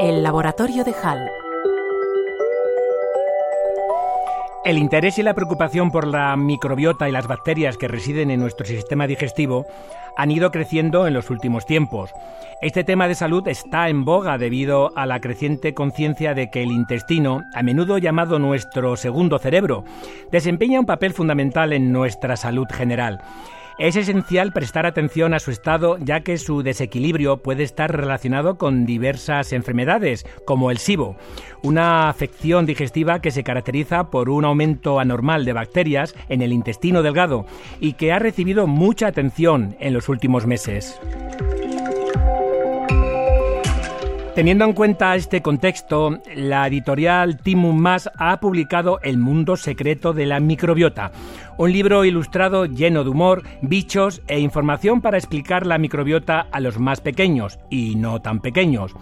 El laboratorio de Hall. El interés y la preocupación por la microbiota y las bacterias que residen en nuestro sistema digestivo han ido creciendo en los últimos tiempos. Este tema de salud está en boga debido a la creciente conciencia de que el intestino, a menudo llamado nuestro segundo cerebro, desempeña un papel fundamental en nuestra salud general. Es esencial prestar atención a su estado ya que su desequilibrio puede estar relacionado con diversas enfermedades, como el SIBO, una afección digestiva que se caracteriza por un aumento anormal de bacterias en el intestino delgado y que ha recibido mucha atención en los últimos meses. Teniendo en cuenta este contexto, la editorial Timum Mas ha publicado El mundo secreto de la microbiota, un libro ilustrado lleno de humor, bichos e información para explicar la microbiota a los más pequeños y no tan pequeños.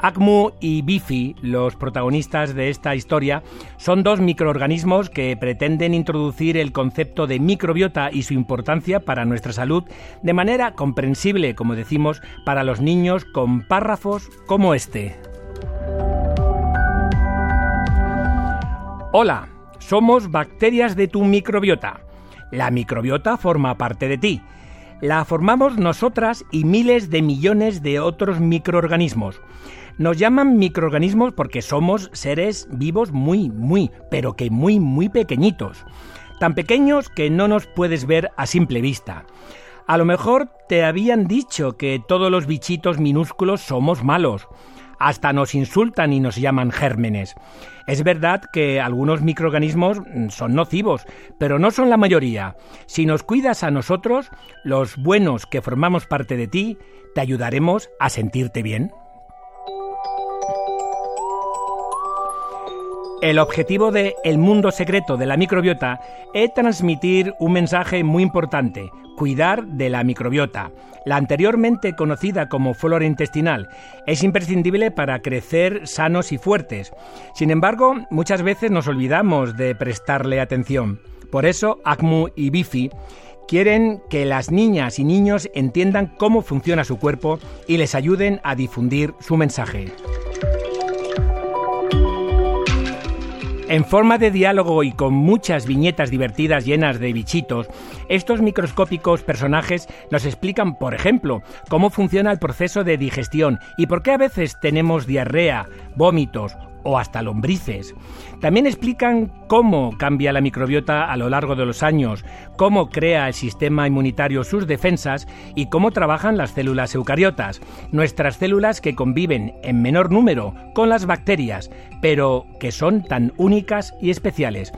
Acmu y Bifi, los protagonistas de esta historia, son dos microorganismos que pretenden introducir el concepto de microbiota y su importancia para nuestra salud de manera comprensible, como decimos, para los niños con párrafos como este. Hola, somos bacterias de tu microbiota. La microbiota forma parte de ti. La formamos nosotras y miles de millones de otros microorganismos. Nos llaman microorganismos porque somos seres vivos muy, muy, pero que muy, muy pequeñitos. Tan pequeños que no nos puedes ver a simple vista. A lo mejor te habían dicho que todos los bichitos minúsculos somos malos. Hasta nos insultan y nos llaman gérmenes. Es verdad que algunos microorganismos son nocivos, pero no son la mayoría. Si nos cuidas a nosotros, los buenos que formamos parte de ti, te ayudaremos a sentirte bien. El objetivo de El mundo secreto de la microbiota es transmitir un mensaje muy importante, cuidar de la microbiota. La anteriormente conocida como flora intestinal es imprescindible para crecer sanos y fuertes. Sin embargo, muchas veces nos olvidamos de prestarle atención. Por eso, ACMU y BIFI quieren que las niñas y niños entiendan cómo funciona su cuerpo y les ayuden a difundir su mensaje. En forma de diálogo y con muchas viñetas divertidas llenas de bichitos, estos microscópicos personajes nos explican, por ejemplo, cómo funciona el proceso de digestión y por qué a veces tenemos diarrea, vómitos o hasta lombrices. También explican cómo cambia la microbiota a lo largo de los años, cómo crea el sistema inmunitario sus defensas y cómo trabajan las células eucariotas, nuestras células que conviven en menor número con las bacterias, pero que son tan únicas y especiales.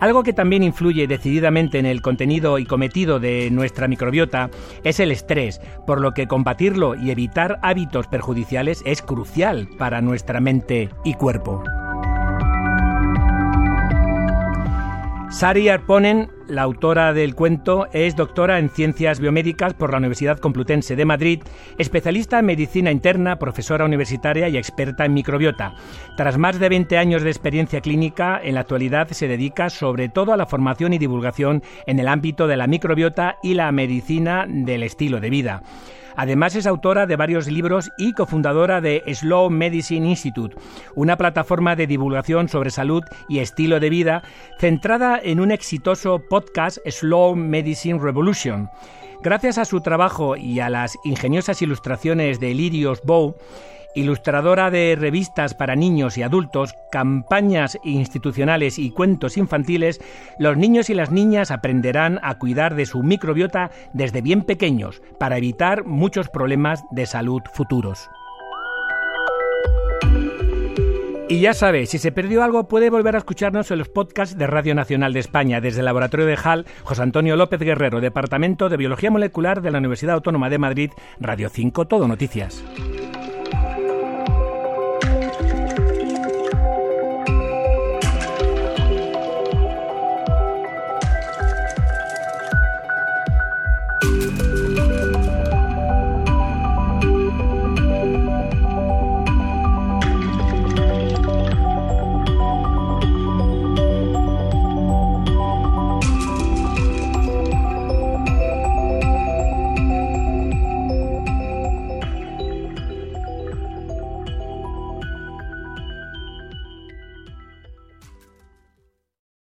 Algo que también influye decididamente en el contenido y cometido de nuestra microbiota es el estrés, por lo que combatirlo y evitar hábitos perjudiciales es crucial para nuestra mente y cuerpo. Sari Arponen, la autora del cuento, es doctora en Ciencias Biomédicas por la Universidad Complutense de Madrid, especialista en medicina interna, profesora universitaria y experta en microbiota. Tras más de 20 años de experiencia clínica, en la actualidad se dedica sobre todo a la formación y divulgación en el ámbito de la microbiota y la medicina del estilo de vida. Además es autora de varios libros y cofundadora de Slow Medicine Institute, una plataforma de divulgación sobre salud y estilo de vida centrada en un exitoso podcast Slow Medicine Revolution. Gracias a su trabajo y a las ingeniosas ilustraciones de Lirios Bow, ilustradora de revistas para niños y adultos, campañas institucionales y cuentos infantiles, los niños y las niñas aprenderán a cuidar de su microbiota desde bien pequeños para evitar muchos problemas de salud futuros. Y ya sabe, si se perdió algo puede volver a escucharnos en los podcasts de Radio Nacional de España, desde el Laboratorio de HAL, José Antonio López Guerrero, Departamento de Biología Molecular de la Universidad Autónoma de Madrid, Radio 5, Todo Noticias.